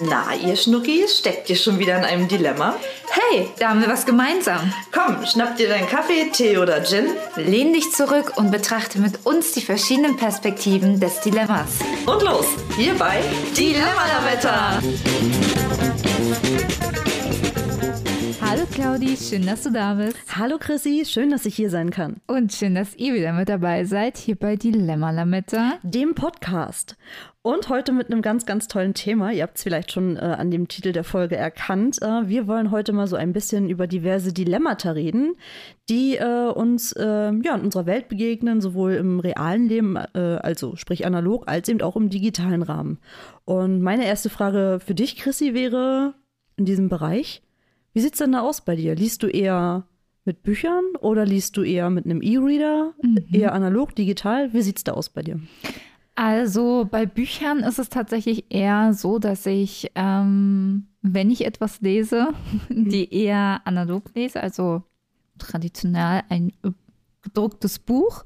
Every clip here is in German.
Na, ihr Schnuckis, steckt ihr schon wieder in einem Dilemma? Hey, da haben wir was gemeinsam. Komm, schnapp dir deinen Kaffee, Tee oder Gin. Lehn dich zurück und betrachte mit uns die verschiedenen Perspektiven des Dilemmas. Und los, hier bei Dilemma-Lametta. Hallo Claudi, schön, dass du da bist. Hallo Chrissy, schön, dass ich hier sein kann. Und schön, dass ihr wieder mit dabei seid, hier bei Dilemma Lametta. Dem Podcast. Und heute mit einem ganz, ganz tollen Thema. Ihr habt es vielleicht schon äh, an dem Titel der Folge erkannt. Äh, wir wollen heute mal so ein bisschen über diverse Dilemmata reden, die äh, uns äh, ja, in unserer Welt begegnen, sowohl im realen Leben, äh, also sprich analog, als eben auch im digitalen Rahmen. Und meine erste Frage für dich, Chrissy, wäre in diesem Bereich, wie sieht es denn da aus bei dir? Liest du eher mit Büchern oder liest du eher mit einem E-Reader? Mhm. Eher analog, digital? Wie sieht es da aus bei dir? Also bei Büchern ist es tatsächlich eher so, dass ich, ähm, wenn ich etwas lese, die eher analog lese, also traditionell ein gedrucktes Buch.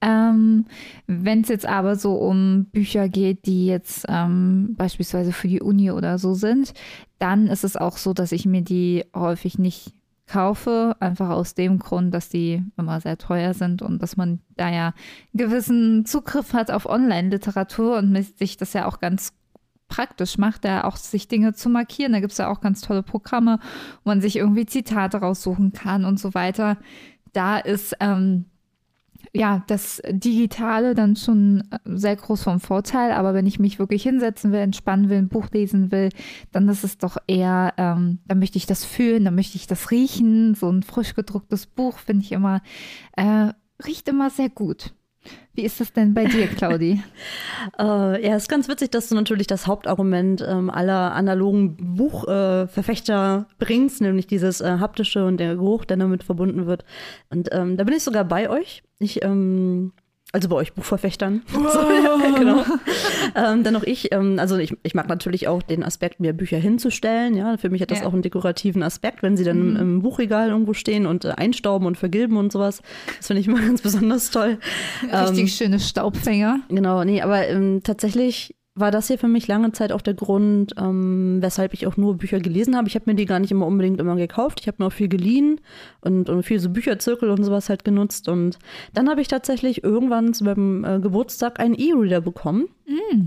Ähm, wenn es jetzt aber so um Bücher geht, die jetzt ähm, beispielsweise für die Uni oder so sind, dann ist es auch so, dass ich mir die häufig nicht kaufe, einfach aus dem Grund, dass die immer sehr teuer sind und dass man da ja einen gewissen Zugriff hat auf Online-Literatur und sich das ja auch ganz praktisch macht, da auch sich Dinge zu markieren. Da gibt es ja auch ganz tolle Programme, wo man sich irgendwie Zitate raussuchen kann und so weiter. Da ist ähm, ja, das Digitale dann schon äh, sehr groß vom Vorteil, aber wenn ich mich wirklich hinsetzen will, entspannen will, ein Buch lesen will, dann ist es doch eher, ähm, dann möchte ich das fühlen, dann möchte ich das riechen. So ein frisch gedrucktes Buch finde ich immer, äh, riecht immer sehr gut. Wie ist das denn bei dir, Claudi? äh, ja, es ist ganz witzig, dass du natürlich das Hauptargument ähm, aller analogen Buchverfechter äh, bringst, nämlich dieses äh, haptische und der Geruch, der damit verbunden wird. Und ähm, da bin ich sogar bei euch. Ich ähm, also bei euch Buchverfechtern. Wow. Genau. ähm, dann auch ich, ähm, also ich, ich mag natürlich auch den Aspekt, mir Bücher hinzustellen. Ja, für mich hat das ja. auch einen dekorativen Aspekt, wenn sie dann mhm. im Buchregal irgendwo stehen und äh, einstauben und vergilben und sowas. Das finde ich immer ganz besonders toll. Richtig ähm, schöne Staubfänger. Genau, nee, aber ähm, tatsächlich war das hier für mich lange Zeit auch der Grund, ähm, weshalb ich auch nur Bücher gelesen habe. Ich habe mir die gar nicht immer unbedingt immer gekauft. Ich habe mir auch viel geliehen und, und viel so Bücherzirkel und sowas halt genutzt. Und dann habe ich tatsächlich irgendwann zu meinem äh, Geburtstag einen E-Reader bekommen. Mm.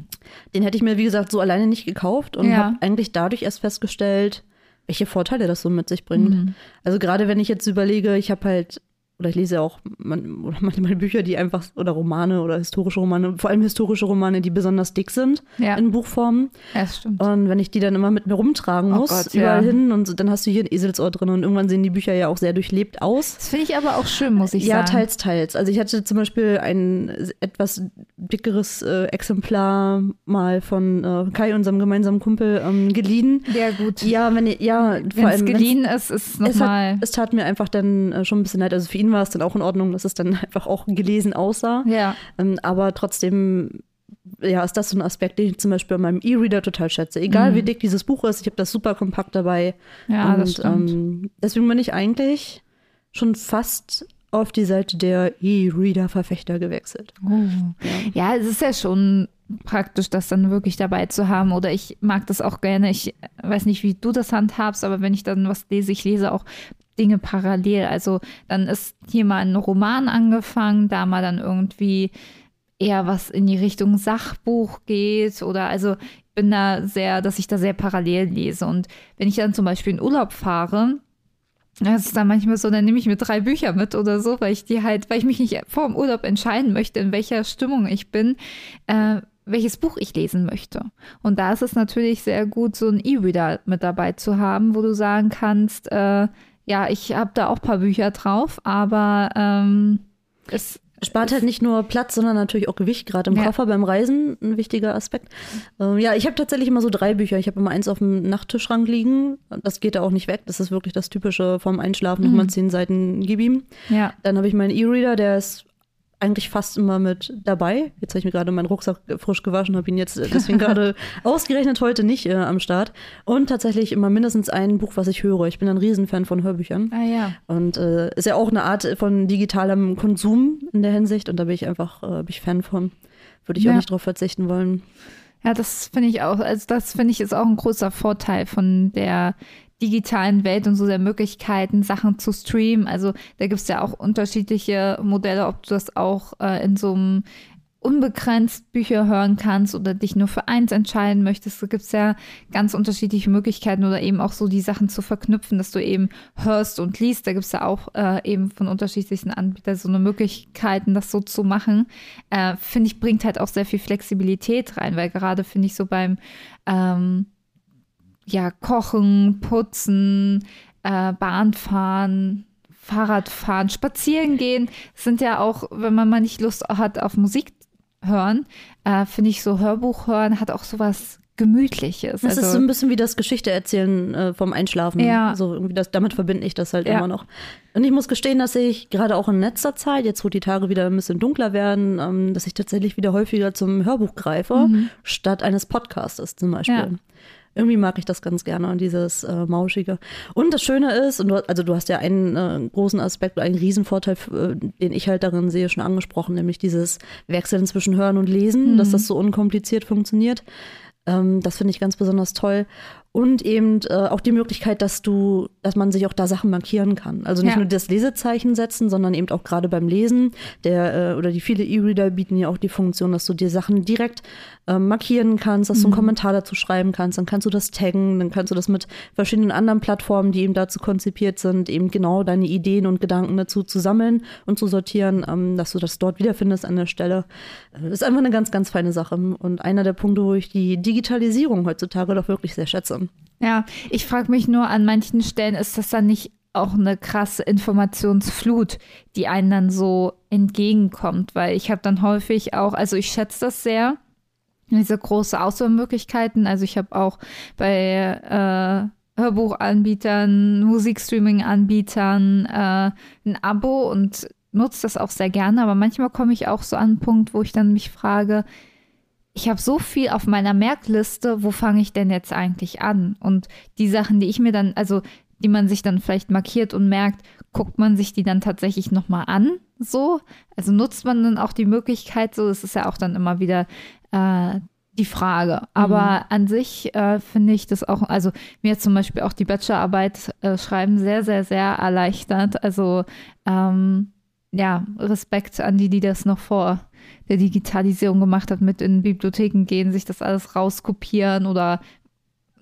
Den hätte ich mir, wie gesagt, so alleine nicht gekauft und ja. habe eigentlich dadurch erst festgestellt, welche Vorteile das so mit sich bringt. Mm. Also gerade wenn ich jetzt überlege, ich habe halt oder ich lese auch man, manchmal Bücher, die einfach, oder Romane oder historische Romane, vor allem historische Romane, die besonders dick sind ja. in Buchform. Ja, das stimmt. Und wenn ich die dann immer mit mir rumtragen oh muss, Gott, überall ja. hin und dann hast du hier ein Eselsohr drin und irgendwann sehen die Bücher ja auch sehr durchlebt aus. Das finde ich aber auch schön, muss ich ja, sagen. Ja, teils, teils. Also ich hatte zum Beispiel ein etwas dickeres äh, Exemplar mal von äh, Kai, unserem gemeinsamen Kumpel, ähm, geliehen. Ja, gut. Ja, wenn ja, vor allem. geliehen ist, ist es nochmal. Es, es tat mir einfach dann äh, schon ein bisschen leid. Also für ihn war es dann auch in Ordnung, dass es dann einfach auch gelesen aussah. Ja. Ähm, aber trotzdem ja, ist das so ein Aspekt, den ich zum Beispiel an meinem E-Reader total schätze. Egal mhm. wie dick dieses Buch ist, ich habe das super kompakt dabei. Ja, und, das stimmt. Ähm, deswegen bin ich eigentlich schon fast auf die Seite der E-Reader-Verfechter gewechselt. Oh. Ja. ja, es ist ja schon praktisch, das dann wirklich dabei zu haben. Oder ich mag das auch gerne. Ich weiß nicht, wie du das handhabst, aber wenn ich dann was lese, ich lese auch Dinge parallel. Also dann ist hier mal ein Roman angefangen, da mal dann irgendwie eher was in die Richtung Sachbuch geht oder also ich bin da sehr, dass ich da sehr parallel lese. Und wenn ich dann zum Beispiel in Urlaub fahre, das ist dann manchmal so, dann nehme ich mir drei Bücher mit oder so, weil ich die halt, weil ich mich nicht vor dem Urlaub entscheiden möchte, in welcher Stimmung ich bin, äh, welches Buch ich lesen möchte. Und da ist es natürlich sehr gut, so ein E-Reader mit dabei zu haben, wo du sagen kannst, äh, ja, ich habe da auch ein paar Bücher drauf, aber ähm, es Spart halt nicht nur Platz, sondern natürlich auch Gewicht, gerade im ja. Koffer beim Reisen, ein wichtiger Aspekt. Ähm, ja, ich habe tatsächlich immer so drei Bücher. Ich habe immer eins auf dem Nachttischschrank liegen. Das geht da auch nicht weg. Das ist wirklich das typische vom Einschlafen, mhm. nochmal zehn Seiten gib ihm. Ja. Dann habe ich meinen E-Reader, der ist eigentlich fast immer mit dabei. Jetzt habe ich mir gerade meinen Rucksack frisch gewaschen, habe ihn jetzt äh, deswegen gerade ausgerechnet heute nicht äh, am Start. Und tatsächlich immer mindestens ein Buch, was ich höre. Ich bin ein Riesenfan von Hörbüchern. Ah ja. Und äh, ist ja auch eine Art von digitalem Konsum in der Hinsicht. Und da bin ich einfach äh, bin ich Fan von. Würde ich ja. auch nicht drauf verzichten wollen. Ja, das finde ich auch. Also das finde ich ist auch ein großer Vorteil von der digitalen Welt und so der Möglichkeiten, Sachen zu streamen. Also da gibt es ja auch unterschiedliche Modelle, ob du das auch äh, in so einem unbegrenzt Bücher hören kannst oder dich nur für eins entscheiden möchtest. Da gibt es ja ganz unterschiedliche Möglichkeiten oder eben auch so die Sachen zu verknüpfen, dass du eben hörst und liest. Da gibt es ja auch äh, eben von unterschiedlichen Anbietern so eine Möglichkeiten, das so zu machen. Äh, finde ich, bringt halt auch sehr viel Flexibilität rein, weil gerade finde ich so beim ähm, ja, Kochen, Putzen, äh, Bahnfahren, Fahrradfahren, spazieren gehen, sind ja auch, wenn man mal nicht Lust hat auf Musik hören, äh, finde ich so Hörbuch hören hat auch sowas Gemütliches. Das also, ist so ein bisschen wie das Geschichte erzählen äh, vom Einschlafen. Ja. So irgendwie das, damit verbinde ich das halt Ja. immer noch. Und ich muss gestehen, dass ich gerade auch in letzter Zeit, jetzt wo die Tage wieder ein bisschen dunkler werden, ähm, dass ich tatsächlich wieder häufiger zum Hörbuch greife, statt eines Podcastes zum Beispiel. Ja. Irgendwie mag ich das ganz gerne, dieses äh, Mauschige. Und das Schöne ist, und du, also du hast ja einen äh, großen Aspekt, einen Riesenvorteil, äh, den ich halt darin sehe, schon angesprochen, nämlich dieses Wechseln zwischen Hören und Lesen, dass das so unkompliziert funktioniert. Ähm, das finde ich ganz besonders toll. Und eben äh, auch die Möglichkeit, dass du, dass man sich auch da Sachen markieren kann. Also nicht Ja. nur das Lesezeichen setzen, sondern eben auch gerade beim Lesen. Der äh, oder die viele E-Reader bieten ja auch die Funktion, dass du dir Sachen direkt ähm, markieren kannst, dass du einen Kommentar dazu schreiben kannst. Dann kannst du das taggen, dann kannst du das mit verschiedenen anderen Plattformen, die eben dazu konzipiert sind, eben genau deine Ideen und Gedanken dazu zu sammeln und zu sortieren, ähm, dass du das dort wiederfindest an der Stelle. Ist einfach eine ganz, ganz feine Sache. Und einer der Punkte, wo ich die Digitalisierung heutzutage doch wirklich sehr schätze. Ja, ich frage mich nur, an manchen Stellen ist das dann nicht auch eine krasse Informationsflut, die einen dann so entgegenkommt, weil ich habe dann häufig auch, also ich schätze das sehr, diese große Auswahlmöglichkeiten. Also ich habe auch bei äh, Hörbuchanbietern, Musikstreaming-Anbietern äh, ein Abo und nutze das auch sehr gerne, aber manchmal komme ich auch so an einen Punkt, wo ich dann mich frage, ich habe so viel auf meiner Merkliste, wo fange ich denn jetzt eigentlich an? Und die Sachen, die ich mir dann, also die man sich dann vielleicht markiert und merkt, guckt man sich die dann tatsächlich nochmal an, so? Also nutzt man dann auch die Möglichkeit, so, es ist ja auch dann immer wieder äh, die Frage. Aber an sich äh, finde ich das auch, also mir zum Beispiel auch die Bachelorarbeit äh, schreiben sehr, sehr, sehr erleichtert. Also ähm, ja, Respekt an die, die das noch vor der Digitalisierung gemacht hat, mit in Bibliotheken gehen, sich das alles rauskopieren oder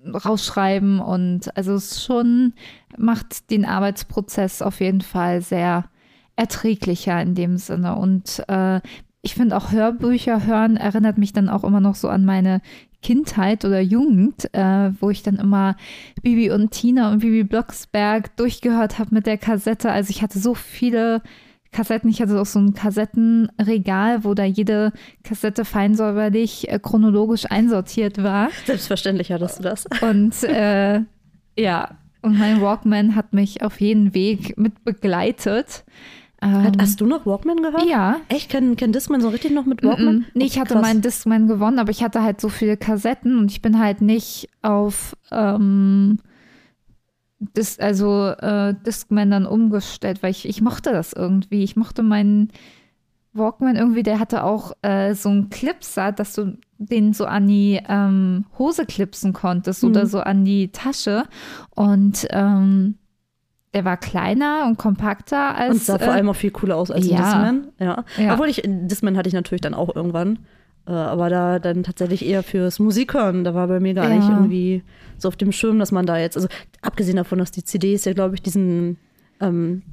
rausschreiben und also es schon macht den Arbeitsprozess auf jeden Fall sehr erträglicher in dem Sinne und äh, ich finde auch Hörbücher hören erinnert mich dann auch immer noch so an meine Kindheit oder Jugend, äh, wo ich dann immer Bibi und Tina und Bibi Blocksberg durchgehört habe mit der Kassette. Also ich hatte so viele Kassetten. Ich hatte auch so ein Kassettenregal, wo da jede Kassette fein säuberlich äh, chronologisch einsortiert war. Selbstverständlich hattest du das. Und äh, ja, und mein Walkman hat mich auf jeden Weg mit begleitet. Ähm, Hat, hast du noch Walkman gehört? ja. Echt? Kennt kenn Discman so richtig noch mit Walkman? Mm, Nee, ich Oh, hatte krass. meinen Discman gewonnen, aber ich hatte halt so viele Kassetten und ich bin halt nicht auf ähm, Dis also äh, Discman dann umgestellt, weil ich, ich mochte das irgendwie. Ich mochte meinen Walkman irgendwie, der hatte auch äh, so einen Clipser, dass du den so an die ähm, Hose klipsen konntest oder Mhm. so an die Tasche. Und ähm, der war kleiner und kompakter als. Und sah vor äh, allem auch viel cooler aus als ja. Discman. Ja. Ja. Obwohl ich, Discman hatte ich natürlich dann auch irgendwann. Äh, aber da dann tatsächlich eher fürs Musikhören. Da war bei mir gar Ja. nicht irgendwie so auf dem Schirm, dass man da jetzt, also abgesehen davon, dass die CDs ja, glaube ich, diesen, ähm,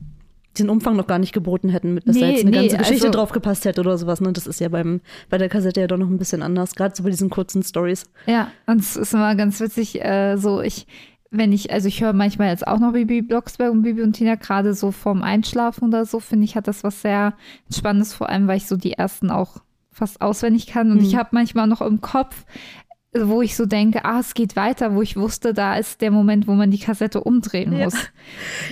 diesen Umfang noch gar nicht geboten hätten, mit, dass da Nee, jetzt eine nee, ganze Geschichte also- drauf gepasst hätte oder sowas. Ne? Das ist ja beim, bei der Kassette ja doch noch ein bisschen anders, gerade so bei diesen kurzen Stories. Ja, und es ist immer ganz witzig, äh, so ich, wenn ich, also ich höre manchmal jetzt auch noch Bibi Blocksberg und Bibi und Tina, gerade so vorm Einschlafen oder so, finde ich, hat das was sehr Spannendes, vor allem, weil ich so die ersten auch fast auswendig kann. Und Mhm. ich habe manchmal noch im Kopf, wo ich so denke, ah, es geht weiter, wo ich wusste, da ist der Moment, wo man die Kassette umdrehen muss.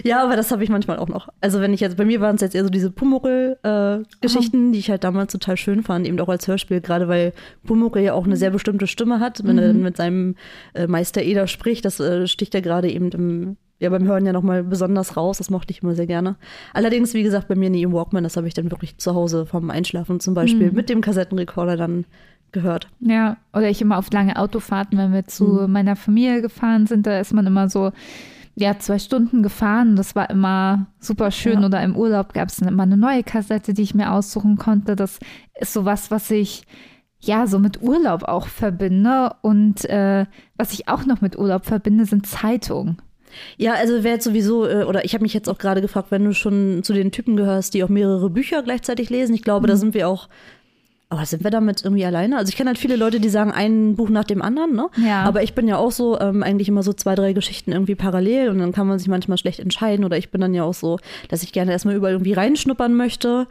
Ja, aber das habe ich manchmal auch noch. Also wenn ich jetzt, bei mir waren es jetzt eher so diese Pumuckl-Geschichten, die ich halt damals total schön fand, eben auch als Hörspiel, gerade weil Pumuckl ja auch eine sehr bestimmte Stimme hat, wenn er mit seinem äh, Meister Eder spricht, das äh, sticht ja gerade eben im, ja, beim Hören ja nochmal besonders raus, das mochte ich immer sehr gerne. Allerdings, wie gesagt, bei mir nie im Walkman, das habe ich dann wirklich zu Hause vom Einschlafen zum Beispiel mit dem Kassettenrekorder dann gehört. Ja, oder ich immer auf lange Autofahrten, wenn wir zu Mhm. meiner Familie gefahren sind, da ist man immer so, ja, zwei Stunden gefahren. Das war immer super schön. Ja. Oder im Urlaub gab es dann immer eine neue Kassette, die ich mir aussuchen konnte. Das ist sowas, was ich ja so mit Urlaub auch verbinde. Und äh, was ich auch noch mit Urlaub verbinde, sind Zeitungen. Ja, also wer jetzt sowieso, äh, oder ich habe mich jetzt auch gerade gefragt, wenn du schon zu den Typen gehörst, die auch mehrere Bücher gleichzeitig lesen, ich glaube, da sind wir auch, aber sind wir damit irgendwie alleine? Also ich kenne halt viele Leute, die sagen, ein Buch nach dem anderen, ne? Ja. Aber ich bin ja auch so, ähm, eigentlich immer so zwei, drei Geschichten irgendwie parallel und dann kann man sich manchmal schlecht entscheiden oder ich bin dann ja auch so, dass ich gerne erstmal überall irgendwie reinschnuppern möchte.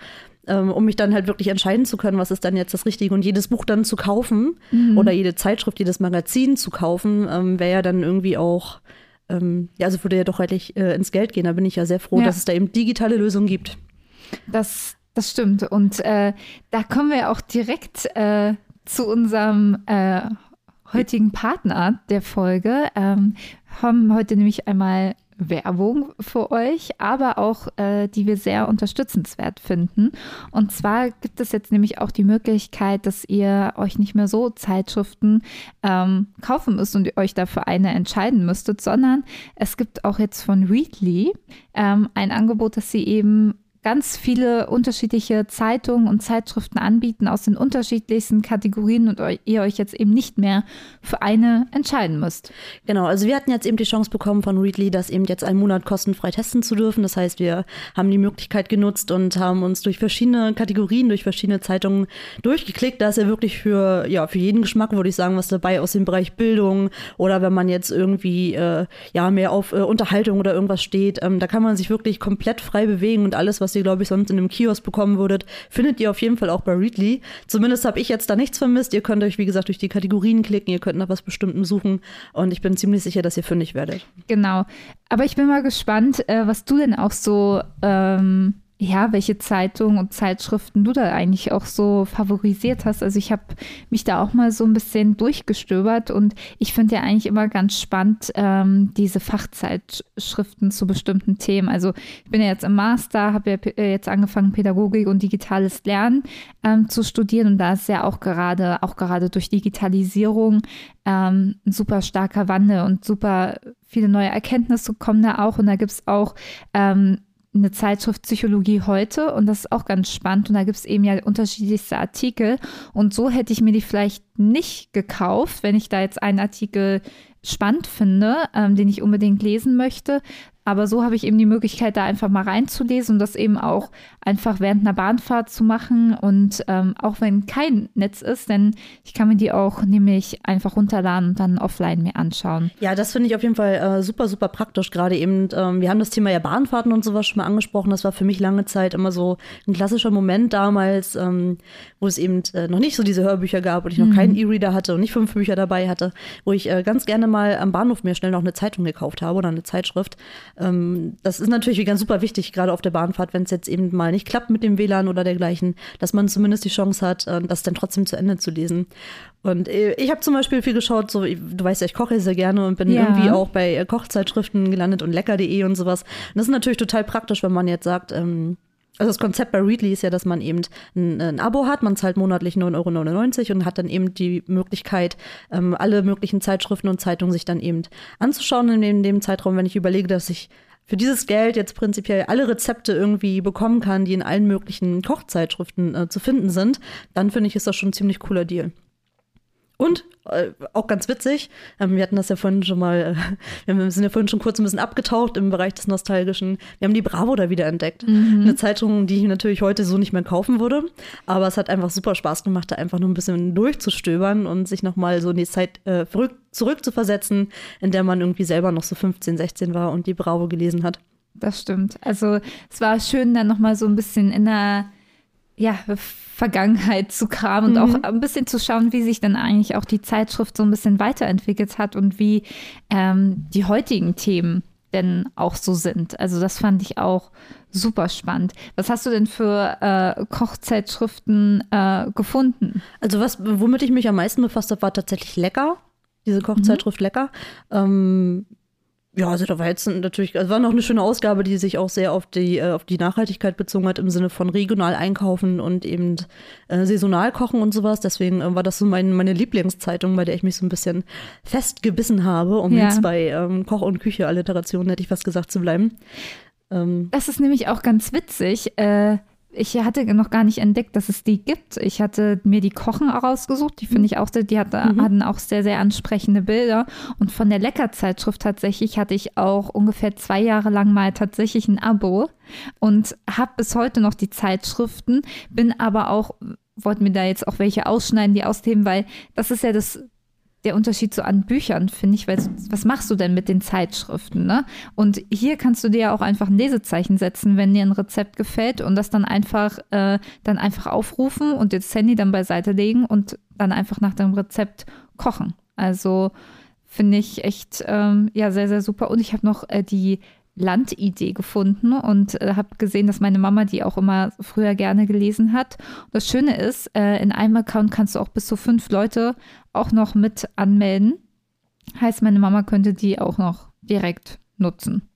Ähm, um mich dann halt wirklich entscheiden zu können, was ist dann jetzt das Richtige. Und jedes Buch dann zu kaufen oder jede Zeitschrift, jedes Magazin zu kaufen, ähm, wäre ja dann irgendwie auch ähm, ja, also würde ja doch eigentlich äh, ins Geld gehen. Da bin ich ja sehr froh, Ja. dass es da eben digitale Lösungen gibt. Das, das stimmt. Und äh, da kommen wir auch direkt äh, zu unserem äh, heutigen Partner der Folge. Ähm, haben heute nämlich einmal Werbung für euch, aber auch äh, die wir sehr unterstützenswert finden. Und zwar gibt es jetzt nämlich auch die Möglichkeit, dass ihr euch nicht mehr so Zeitschriften ähm, kaufen müsst und ihr euch dafür eine entscheiden müsstet, sondern es gibt auch jetzt von Readly ähm, ein Angebot, dass sie eben ganz viele unterschiedliche Zeitungen und Zeitschriften anbieten aus den unterschiedlichsten Kategorien und ihr euch jetzt eben nicht mehr für eine entscheiden müsst. Genau, also wir hatten jetzt eben die Chance bekommen von Readly, das eben jetzt einen Monat kostenfrei testen zu dürfen. Das heißt, wir haben die Möglichkeit genutzt und haben uns durch verschiedene Kategorien, durch verschiedene Zeitungen durchgeklickt. Da ist ja wirklich für, ja, für jeden Geschmack, würde ich sagen, was dabei aus dem Bereich Bildung oder wenn man jetzt irgendwie äh, ja mehr auf äh, Unterhaltung oder irgendwas steht, ähm, da kann man sich wirklich komplett frei bewegen und alles, was ihr, glaube ich, sonst in einem Kiosk bekommen würdet, findet ihr auf jeden Fall auch bei Readly. Zumindest habe ich jetzt da nichts vermisst. Ihr könnt euch, wie gesagt, durch die Kategorien klicken, ihr könnt nach was Bestimmtem suchen und ich bin ziemlich sicher, dass ihr fündig werdet. Genau. Aber ich bin mal gespannt, äh, was du denn auch so, ähm, ja, welche Zeitungen und Zeitschriften du da eigentlich auch so favorisiert hast. Also ich habe mich da auch mal so ein bisschen durchgestöbert und ich finde ja eigentlich immer ganz spannend ähm, diese Fachzeitschriften zu bestimmten Themen. Also ich bin ja jetzt im Master, habe ja äh, jetzt angefangen Pädagogik und digitales Lernen ähm, zu studieren und da ist ja auch gerade auch gerade durch Digitalisierung ähm, ein super starker Wandel und super viele neue Erkenntnisse kommen da auch. Und da gibt es auch ähm, eine Zeitschrift Psychologie heute und das ist auch ganz spannend. Und da gibt es eben ja unterschiedlichste Artikel. Und so hätte ich mir die vielleicht nicht gekauft, wenn ich da jetzt einen Artikel spannend finde, ähm, den ich unbedingt lesen möchte. Aber so habe ich eben die Möglichkeit, da einfach mal reinzulesen und das eben auch einfach während einer Bahnfahrt zu machen. Und ähm, auch wenn kein Netz ist, denn ich kann mir die auch nämlich einfach runterladen und dann offline mir anschauen. Ja, das finde ich auf jeden Fall äh, super, super praktisch. Gerade eben, ähm, wir haben das Thema ja Bahnfahrten und sowas schon mal angesprochen. Das war für mich lange Zeit immer so ein klassischer Moment damals, ähm, wo es eben äh, noch nicht so diese Hörbücher gab und ich noch keinen E-Reader hatte und nicht fünf Bücher dabei hatte, wo ich äh, ganz gerne mal am Bahnhof mir schnell noch eine Zeitung gekauft habe oder eine Zeitschrift. Ähm, das ist natürlich ganz super wichtig, gerade auf der Bahnfahrt, wenn es jetzt eben mal nicht klappt mit dem WLAN oder dergleichen, dass man zumindest die Chance hat, äh, das dann trotzdem zu Ende zu lesen. Und äh, ich habe zum Beispiel viel geschaut, so, du weißt ja, ich koche sehr gerne und bin Ja. irgendwie auch bei äh, Kochzeitschriften gelandet und lecker.de und sowas. Und das ist natürlich total praktisch, wenn man jetzt sagt, ähm, also das Konzept bei Readly ist ja, dass man eben ein, ein Abo hat, man zahlt monatlich 9,99 Euro und hat dann eben die Möglichkeit, ähm, alle möglichen Zeitschriften und Zeitungen sich dann eben anzuschauen in dem, dem Zeitraum, wenn ich überlege, dass ich für dieses Geld jetzt prinzipiell alle Rezepte irgendwie bekommen kann, die in allen möglichen Kochzeitschriften äh, zu finden sind, dann finde ich, ist das schon ein ziemlich cooler Deal. Und äh, auch ganz witzig, ähm, wir hatten das ja vorhin schon mal, äh, wir sind ja vorhin schon kurz ein bisschen abgetaucht im Bereich des Nostalgischen. Wir haben die Bravo da wieder entdeckt. Eine Zeitung, die ich natürlich heute so nicht mehr kaufen würde. Aber es hat einfach super Spaß gemacht, da einfach nur ein bisschen durchzustöbern und sich nochmal so in die Zeit äh, zurück, zurückzuversetzen, in der man irgendwie selber noch so 15, 16 war und die Bravo gelesen hat. Das stimmt. Also es war schön, dann nochmal so ein bisschen in der ja, Vergangenheit zu kramen und auch ein bisschen zu schauen, wie sich dann eigentlich auch die Zeitschrift so ein bisschen weiterentwickelt hat und wie ähm, die heutigen Themen denn auch so sind. Also das fand ich auch super spannend. Was hast du denn für äh, Kochzeitschriften äh, gefunden? Also was, womit ich mich am meisten befasst habe, war tatsächlich lecker. Diese Kochzeitschrift lecker. Ähm, Ja, also da war jetzt natürlich, also war noch eine schöne Ausgabe, die sich auch sehr auf die, äh, auf die Nachhaltigkeit bezogen hat, im Sinne von regional einkaufen und eben äh, saisonal kochen und sowas. Deswegen äh, war das so mein, meine Lieblingszeitung, bei der ich mich so ein bisschen festgebissen habe, um Ja. jetzt bei ähm, Koch- und Küche-Alliterationen, hätte ich fast gesagt, zu bleiben. Ähm, Das ist nämlich auch ganz witzig. Äh, ich hatte noch gar nicht entdeckt, dass es die gibt. Ich hatte mir die Kochen rausgesucht. Die finde ich auch, sehr- die hatte, hatten auch sehr, sehr ansprechende Bilder. Und von der Leckerzeitschrift tatsächlich hatte ich auch ungefähr zwei Jahre lang mal tatsächlich ein Abo und habe bis heute noch die Zeitschriften, bin aber auch, wollte mir da jetzt auch welche ausschneiden, die ausheben, weil das ist ja das der Unterschied so an Büchern, finde ich, weil was machst du denn mit den Zeitschriften, ne? Und hier kannst du dir ja auch einfach ein Lesezeichen setzen, wenn dir ein Rezept gefällt und das dann einfach, äh, dann einfach aufrufen und das Handy dann beiseite legen und dann einfach nach dem Rezept kochen. Also finde ich echt ähm, ja sehr, sehr super. Und ich habe noch äh, die Landidee gefunden und äh, habe gesehen, dass meine Mama die auch immer früher gerne gelesen hat. Das Schöne ist, äh, in einem Account kannst du auch bis zu fünf Leute auch noch mit anmelden. Heißt, meine Mama könnte die auch noch direkt nutzen.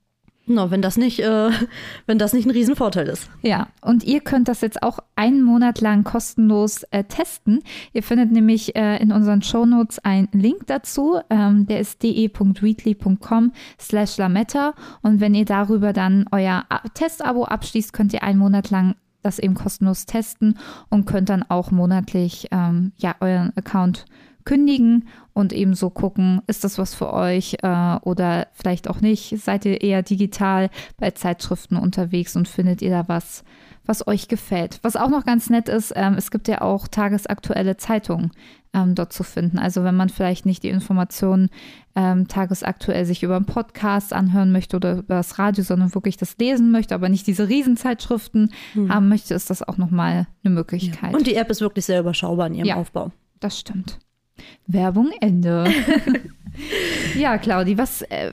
Na, wenn das nicht, äh, wenn das nicht ein Riesenvorteil ist. Ja, und ihr könnt das jetzt auch einen Monat lang kostenlos äh, testen. Ihr findet nämlich äh, in unseren Shownotes einen Link dazu. Ähm, der ist de.readly.com slash lametta. Und wenn ihr darüber dann euer Testabo abschließt, könnt ihr einen Monat lang das eben kostenlos testen und könnt dann auch monatlich ähm, ja, euren Account kündigen und eben so gucken, ist das was für euch äh, oder vielleicht auch nicht. Seid ihr eher digital bei Zeitschriften unterwegs und findet ihr da was, was euch gefällt? Was auch noch ganz nett ist, ähm, es gibt ja auch tagesaktuelle Zeitungen ähm, dort zu finden. Also wenn man vielleicht nicht die Informationen ähm, tagesaktuell sich über einen Podcast anhören möchte oder über das Radio, sondern wirklich das lesen möchte, aber nicht diese Riesenzeitschriften haben möchte, ist das auch nochmal eine Möglichkeit. Und die App ist wirklich sehr überschaubar in ihrem Ja. Aufbau. Das stimmt. Werbung Ende. ja, Claudi, was äh,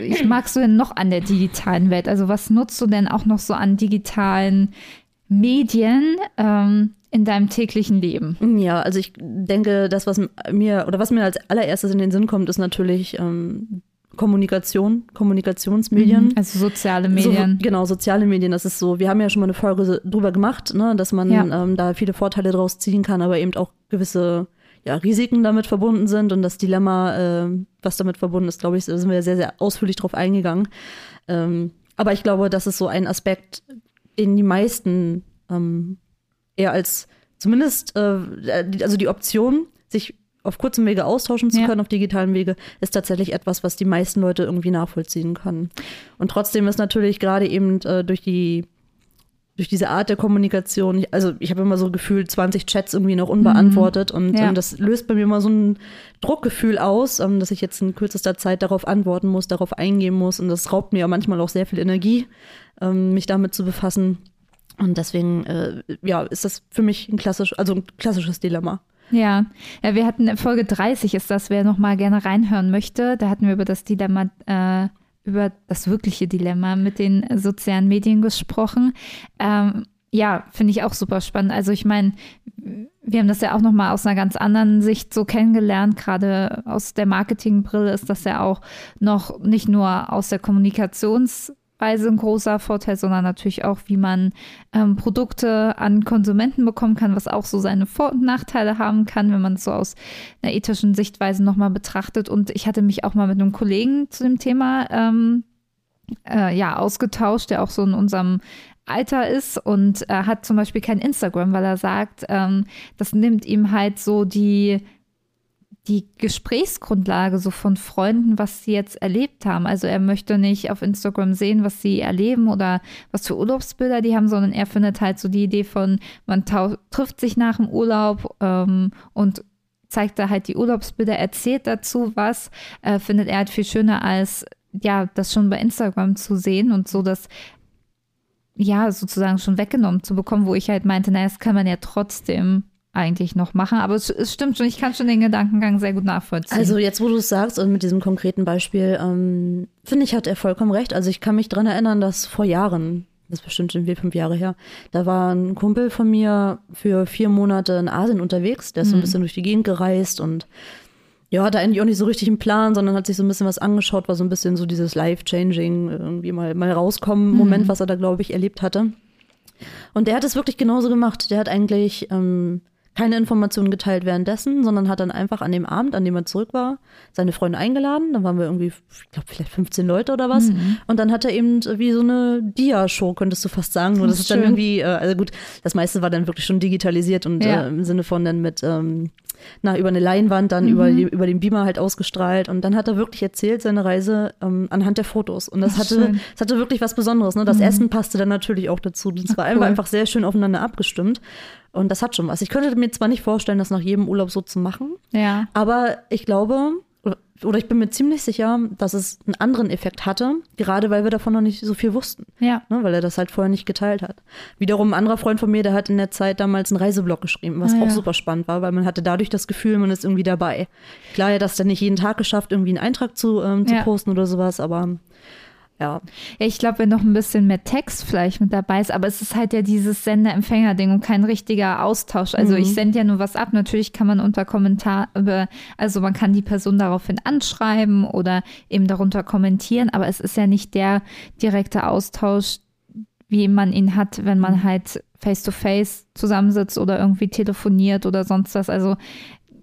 ich magst du denn noch an der digitalen Welt? Also was nutzt du denn auch noch so an digitalen Medien ähm, in deinem täglichen Leben? Ja, also ich denke, das, was mir oder was mir als allererstes in den Sinn kommt, ist natürlich ähm, Kommunikation, Kommunikationsmedien. Also soziale Medien. So, genau, soziale Medien, das ist so, wir haben ja schon mal eine Folge drüber gemacht, ne, dass man Ja. ähm, da viele Vorteile draus ziehen kann, aber eben auch gewisse ja, Risiken damit verbunden sind und das Dilemma, äh, was damit verbunden ist, glaube ich, sind wir sehr, sehr ausführlich drauf eingegangen. Ähm, aber ich glaube, das ist so ein Aspekt, den die meisten ähm, eher als zumindest, äh, also die Option, sich auf kurzem Wege austauschen zu Ja. können, auf digitalen Wege, ist tatsächlich etwas, was die meisten Leute irgendwie nachvollziehen können. Und trotzdem ist natürlich gerade eben äh, durch die durch diese Art der Kommunikation, ich- also ich habe immer so gefühlt 20 Chats irgendwie noch unbeantwortet und Ja. ähm, das löst bei mir immer so ein Druckgefühl aus, ähm, dass ich jetzt in kürzester Zeit darauf antworten muss, darauf eingehen muss und das raubt mir ja manchmal auch sehr viel Energie, ähm, mich damit zu befassen. Und deswegen, äh, ja, ist das für mich ein klassisch, also ein klassisches Dilemma. Ja. ja, wir hatten in Folge 30 ist das, wer noch mal gerne reinhören möchte. Da hatten wir über das Dilemma, äh, über das wirkliche Dilemma mit den sozialen Medien gesprochen. Ähm, ja, finde ich auch super spannend. Also ich meine, wir haben das ja auch noch mal aus einer ganz anderen Sicht so kennengelernt. Gerade aus der Marketingbrille ist das ja auch noch nicht nur aus der Kommunikationsweise ein großer Vorteil, sondern natürlich auch, wie man ähm, Produkte an Konsumenten bekommen kann, was auch so seine Vor- und Nachteile haben kann, wenn man es so aus einer ethischen Sichtweise nochmal betrachtet. Und ich hatte mich auch mal mit einem Kollegen zu dem Thema ähm, äh, ja, ausgetauscht, der auch so in unserem Alter ist und äh, hat zum Beispiel kein Instagram, weil er sagt, ähm, das nimmt ihm halt so die, die Gesprächsgrundlage so von Freunden, was sie jetzt erlebt haben. Also er möchte nicht auf Instagram sehen, was sie erleben oder was für Urlaubsbilder die haben, sondern er findet halt so die Idee von, man trifft sich nach dem Urlaub ähm, und zeigt da halt die Urlaubsbilder, erzählt dazu was, äh, findet er halt viel schöner als ja, das schon bei Instagram zu sehen und so das ja sozusagen schon weggenommen zu bekommen, wo ich halt meinte, naja, das kann man ja trotzdem eigentlich noch machen. Aber es, es stimmt schon, ich kann schon den Gedankengang sehr gut nachvollziehen. Also jetzt, wo du es sagst und mit diesem konkreten Beispiel, ähm, finde ich, hat er vollkommen recht. Also ich kann mich dran erinnern, dass vor Jahren, das ist bestimmt schon vier, fünf Jahre her, da war ein Kumpel von mir für vier Monate in Asien unterwegs. Der ist so ein bisschen durch die Gegend gereist und Ja, hatte eigentlich auch nicht so richtig einen Plan, sondern hat sich so ein bisschen was angeschaut, war so ein bisschen so dieses Life-Changing, irgendwie mal, mal rauskommen, Moment, was er da, glaube ich, erlebt hatte. Und der hat es wirklich genauso gemacht. Der hat eigentlich ähm, keine Informationen geteilt währenddessen, sondern hat dann einfach an dem Abend, an dem er zurück war, seine Freunde eingeladen. Dann waren wir irgendwie, ich glaube, vielleicht 15 Leute oder was. Mhm. Und dann hat er eben wie so eine Dia-Show, könntest du fast sagen. Nur das Das ist dann irgendwie, äh, also gut, das meiste war dann wirklich schon digitalisiert und Ja. äh, im Sinne von dann mit, ähm, na, über eine Leinwand, dann Mhm. über, die, über den Beamer halt ausgestrahlt. Und dann hat er wirklich erzählt, seine Reise ähm, anhand der Fotos. Und das Ach, hatte, schön. das hatte wirklich was Besonderes. Ne? Das Essen passte dann natürlich auch dazu. Das war Ach, einfach, cool. einfach sehr schön aufeinander abgestimmt. Und das hat schon was. Ich könnte mir zwar nicht vorstellen, das nach jedem Urlaub so zu machen, Ja. aber ich glaube, oder- ich bin mir ziemlich sicher, dass es einen anderen Effekt hatte, gerade weil wir davon noch nicht so viel wussten, Ja. ne, weil er das halt vorher nicht geteilt hat. Wiederum ein anderer Freund von mir, der hat in der Zeit damals einen Reiseblog geschrieben, was Ah, auch ja. super spannend war, weil man hatte dadurch das Gefühl, man ist irgendwie dabei. Klar, er hat das dann nicht jeden Tag geschafft, irgendwie einen Eintrag zu, ähm, zu Ja. posten oder sowas, aber ja. Ja, ich glaube, wenn noch ein bisschen mehr Text vielleicht mit dabei ist, aber es ist halt ja dieses Sender-Empfänger-Ding und kein richtiger Austausch. Also Mhm. ich sende ja nur was ab. Natürlich kann man unter Kommentar über, also man kann die Person daraufhin anschreiben oder eben darunter kommentieren, aber es ist ja nicht der direkte Austausch, wie man ihn hat, wenn man halt face-to-face zusammensitzt oder irgendwie telefoniert oder sonst was. Also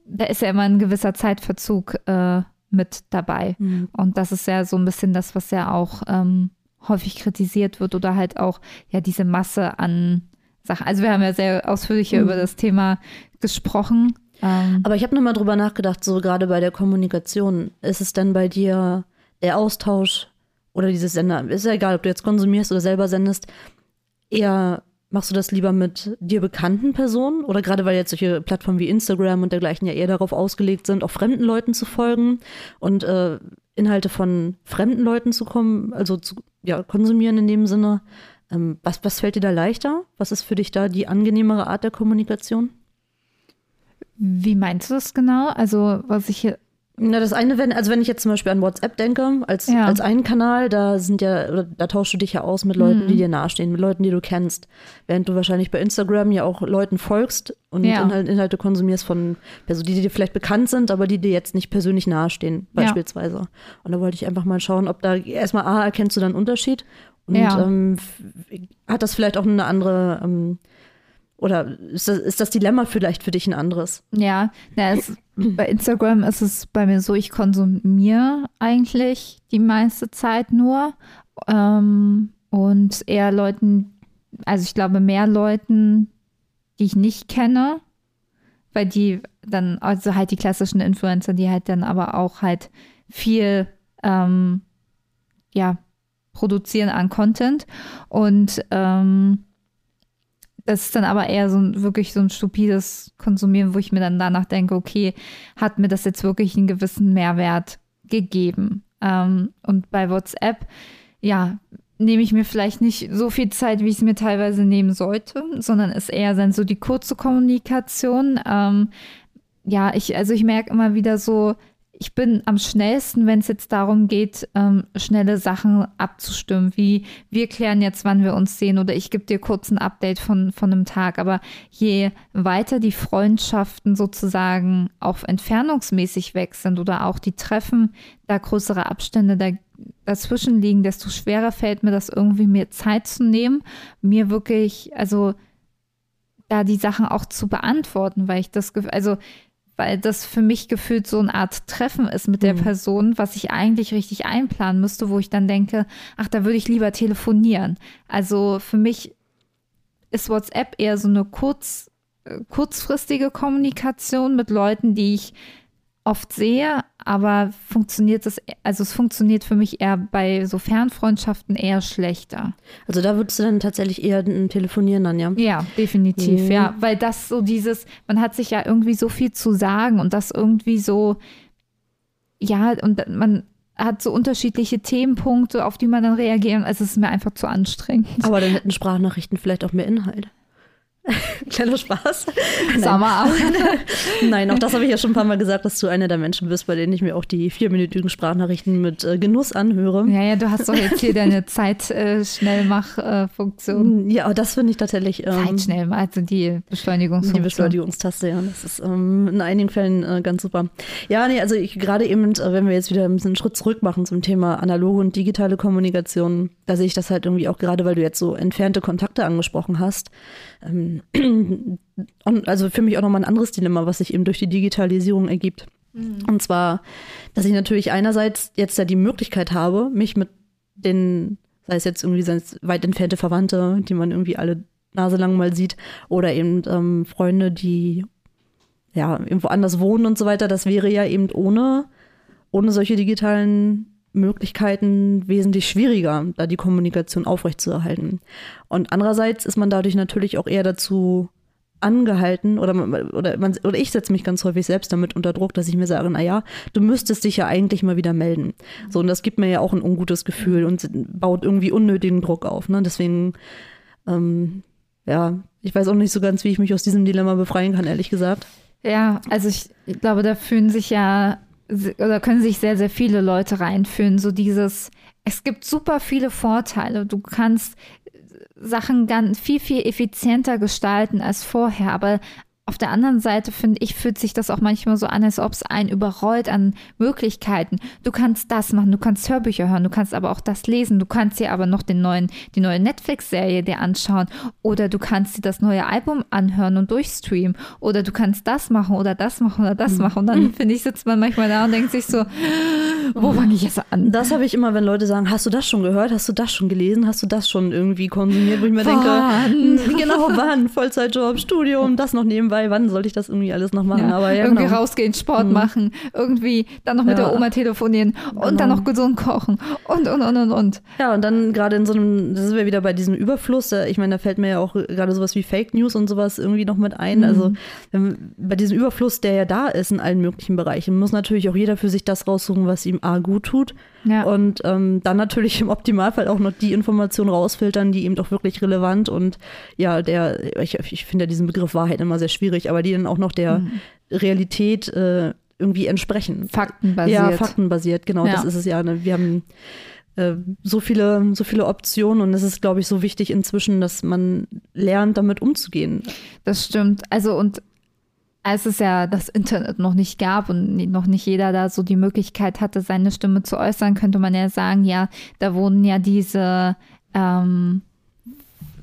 da ist ja immer ein gewisser Zeitverzug äh, mit dabei. Mhm. Und das ist ja so ein bisschen das, was ja auch ähm, häufig kritisiert wird oder halt auch ja diese Masse an Sachen. Also wir haben ja sehr ausführlich hier Mhm. über das Thema gesprochen. Ähm, Aber ich habe nochmal drüber nachgedacht, so gerade bei der Kommunikation, ist es denn bei dir der Austausch oder dieses Sender, ist ja egal, ob du jetzt konsumierst oder selber sendest, eher machst du das lieber mit dir bekannten Personen oder gerade weil jetzt solche Plattformen wie Instagram und dergleichen ja eher darauf ausgelegt sind, auch fremden Leuten zu folgen und äh, Inhalte von fremden Leuten zu kommen, also zu ja, konsumieren in dem Sinne. Ähm, was, was fällt dir da leichter? Was ist für dich da die angenehmere Art der Kommunikation? wie meinst du das genau? Also was ich hier, Na, das eine, wenn, also wenn ich jetzt zum Beispiel an WhatsApp denke, als, Ja. als einen Kanal, da sind ja, oder da tauschst du dich ja aus mit Leuten, Mhm. die dir nahestehen, mit Leuten, die du kennst. Während du wahrscheinlich bei Instagram ja auch Leuten folgst und Ja. Inhal Inhalte konsumierst von Personen, die dir vielleicht bekannt sind, aber die dir jetzt nicht persönlich nahestehen, Ja. beispielsweise. Und da wollte ich einfach mal schauen, ob da erstmal A, erkennst du da einen Unterschied und Ja. ähm, hat das vielleicht auch eine andere, ähm, oder ist das, ist das Dilemma vielleicht für dich ein anderes? ja, na, es, bei Instagram ist es bei mir so, ich konsumiere eigentlich die meiste Zeit nur ähm, und eher Leuten, also ich glaube mehr Leuten, die ich nicht kenne, weil die dann, also halt die klassischen Influencer, die halt dann aber auch halt viel, ähm, ja, produzieren an Content und ähm, das ist dann aber eher so ein, wirklich so ein stupides Konsumieren, wo ich mir dann danach denke, okay, hat mir das jetzt wirklich einen gewissen Mehrwert gegeben? Ähm, und bei WhatsApp, ja, nehme ich mir vielleicht nicht so viel Zeit, wie ich es mir teilweise nehmen sollte, sondern ist eher dann so die kurze Kommunikation. Ähm, ja, ich, also ich merke immer wieder so, ich bin am schnellsten, wenn es jetzt darum geht, ähm, schnelle Sachen abzustimmen, wie wir klären jetzt, wann wir uns sehen oder ich gebe dir kurz ein Update von, von einem Tag. Aber je weiter die Freundschaften sozusagen auch entfernungsmäßig weg sind oder auch die Treffen, da größere Abstände da, dazwischen liegen, desto schwerer fällt mir das irgendwie, mir Zeit zu nehmen, mir wirklich, also da die Sachen auch zu beantworten, weil ich das, gef- also weil das für mich gefühlt so eine Art Treffen ist mit der Mhm. Person, was ich eigentlich richtig einplanen müsste, wo ich dann denke, ach, da würde ich lieber telefonieren. Also für mich ist WhatsApp eher so eine kurz, äh, kurzfristige Kommunikation mit Leuten, die ich oft sehe, aber funktioniert das, also es funktioniert für mich eher bei so Fernfreundschaften eher schlechter. Also da würdest du dann tatsächlich eher telefonieren dann, ja? Ja, definitiv, Mhm. ja. Weil das so dieses, man hat sich ja irgendwie so viel zu sagen und das irgendwie so, ja, und man hat so unterschiedliche Themenpunkte, auf die man dann reagieren. Also es ist mir einfach zu anstrengend. Aber dann hätten Sprachnachrichten vielleicht auch mehr Inhalt. Kleiner Spaß. Sommerabend. Nein, auch das habe ich ja schon ein paar Mal gesagt, dass du einer der Menschen bist, bei denen ich mir auch die vierminütigen Sprachnachrichten mit äh, Genuss anhöre. Ja, ja, du hast doch jetzt hier deine Zeit-Schnellmach-Funktion. ja, aber das finde ich tatsächlich. Ähm, Zeitschnell, also die Beschleunigungsfunktion. Die Beschleunigungstaste, ja. Das ist ähm, in einigen Fällen äh, ganz super. Ja, nee, also gerade eben, äh, wenn wir jetzt wieder ein bisschen einen Schritt zurück machen zum Thema analoge und digitale Kommunikation, da sehe ich das halt irgendwie auch gerade, weil du jetzt so entfernte Kontakte angesprochen hast. Ähm, also für mich auch nochmal ein anderes Dilemma, was sich eben durch die Digitalisierung ergibt. Mhm. Und zwar, dass ich natürlich einerseits jetzt ja die Möglichkeit habe, mich mit den, sei es jetzt irgendwie weit entfernte Verwandte, die man irgendwie alle Nase lang mal sieht, oder eben ähm, Freunde, die ja irgendwo anders wohnen und so weiter, das wäre ja eben ohne, ohne solche digitalen Möglichkeiten wesentlich schwieriger, da die Kommunikation aufrechtzuerhalten. Und andererseits ist man dadurch natürlich auch eher dazu angehalten oder, oder, man, oder ich setze mich ganz häufig selbst damit unter Druck, dass ich mir sage, naja, du müsstest dich ja eigentlich mal wieder melden. So, und das gibt mir ja auch ein ungutes Gefühl und baut irgendwie unnötigen Druck auf. Ne? Deswegen, ähm, ja, ich weiß auch nicht so ganz, wie ich mich aus diesem Dilemma befreien kann, ehrlich gesagt. Ja, also ich glaube, da fühlen sich ja oder können sich sehr, sehr viele Leute reinfühlen. So dieses, es gibt super viele Vorteile. Du kannst Sachen ganz viel, viel effizienter gestalten als vorher. Aber auf der anderen Seite finde ich, fühlt sich das auch manchmal so an, als ob es einen überrollt an Möglichkeiten. Du kannst das machen, du kannst Hörbücher hören, du kannst aber auch das lesen, du kannst dir aber noch den neuen, die neue Netflix-Serie dir anschauen oder du kannst dir das neue Album anhören und durchstreamen oder du kannst das machen oder das machen oder das mhm. machen. Und dann finde ich, sitzt man manchmal da und denkt sich so, wo fange ich jetzt an? Das habe ich immer, wenn Leute sagen, hast du das schon gehört, hast du das schon gelesen, hast du das schon irgendwie konsumiert, wo ich mir wann? denke, genau wann, Vollzeitjob, Studium, das noch nebenbei nebenbei, wann sollte ich das irgendwie alles noch machen? Ja, Aber ja, irgendwie genau. rausgehen, Sport mhm. machen, irgendwie dann noch mit ja. der Oma telefonieren und genau. dann noch gesund kochen und, und, und, und, und. Ja, und dann gerade in so einem, da sind wir wieder bei diesem Überfluss, ich meine, da fällt mir ja auch gerade sowas wie Fake News und sowas irgendwie noch mit ein. Mhm. Also bei diesem Überfluss, der ja da ist in allen möglichen Bereichen, muss natürlich auch jeder für sich das raussuchen, was ihm A gut tut ja. Und ähm, dann natürlich im Optimalfall auch noch die Informationen rausfiltern, die eben doch wirklich relevant und ja, der, ich, ich finde ja diesen Begriff Wahrheit immer sehr schwierig, aber die dann auch noch der mhm. Realität äh, irgendwie entsprechen. Faktenbasiert. Ja, faktenbasiert, genau, ja. das ist es ja. Ne? Wir haben äh, so viele, so viele Optionen und es ist, glaube ich, so wichtig inzwischen, dass man lernt, damit umzugehen. Das stimmt. Also und als es ja das Internet noch nicht gab und noch nicht jeder da so die Möglichkeit hatte, seine Stimme zu äußern, könnte man ja sagen, ja, da wurden ja diese ähm,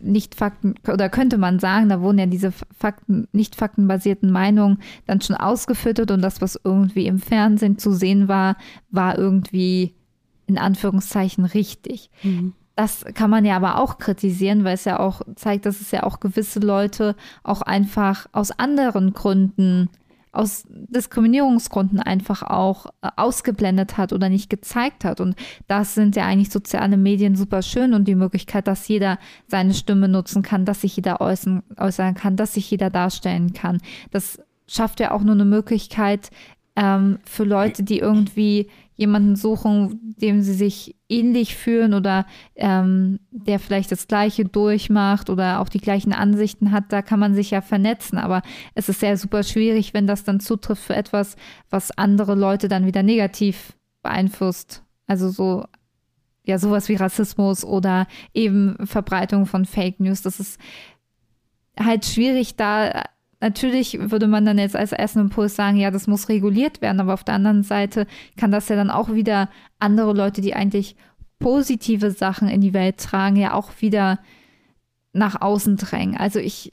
nicht Fakten, oder könnte man sagen, da wurden ja diese Fakten, nicht faktenbasierten Meinungen dann schon ausgefüttert und das, was irgendwie im Fernsehen zu sehen war, war irgendwie in Anführungszeichen richtig. Mhm. Das kann man ja aber auch kritisieren, weil es ja auch zeigt, dass es ja auch gewisse Leute auch einfach aus anderen Gründen, aus Diskriminierungsgründen einfach auch äh, ausgeblendet hat oder nicht gezeigt hat. Und das sind ja eigentlich soziale Medien super schön und die Möglichkeit, dass jeder seine Stimme nutzen kann, dass sich jeder äußern, äußern kann, dass sich jeder darstellen kann. Das schafft ja auch nur eine Möglichkeit ähm, für Leute, die irgendwie jemanden suchen, dem sie sich ähnlich fühlen oder ähm, der vielleicht das Gleiche durchmacht oder auch die gleichen Ansichten hat, da kann man sich ja vernetzen. Aber es ist sehr super schwierig, wenn das dann zutrifft für etwas, was andere Leute dann wieder negativ beeinflusst. Also so, ja, sowas wie Rassismus oder eben Verbreitung von Fake News. Das ist halt schwierig, da Natürlich würde man dann jetzt als ersten Impuls sagen, ja, das muss reguliert werden, aber auf der anderen Seite kann das ja dann auch wieder andere Leute, die eigentlich positive Sachen in die Welt tragen, ja auch wieder nach außen drängen. Also ich,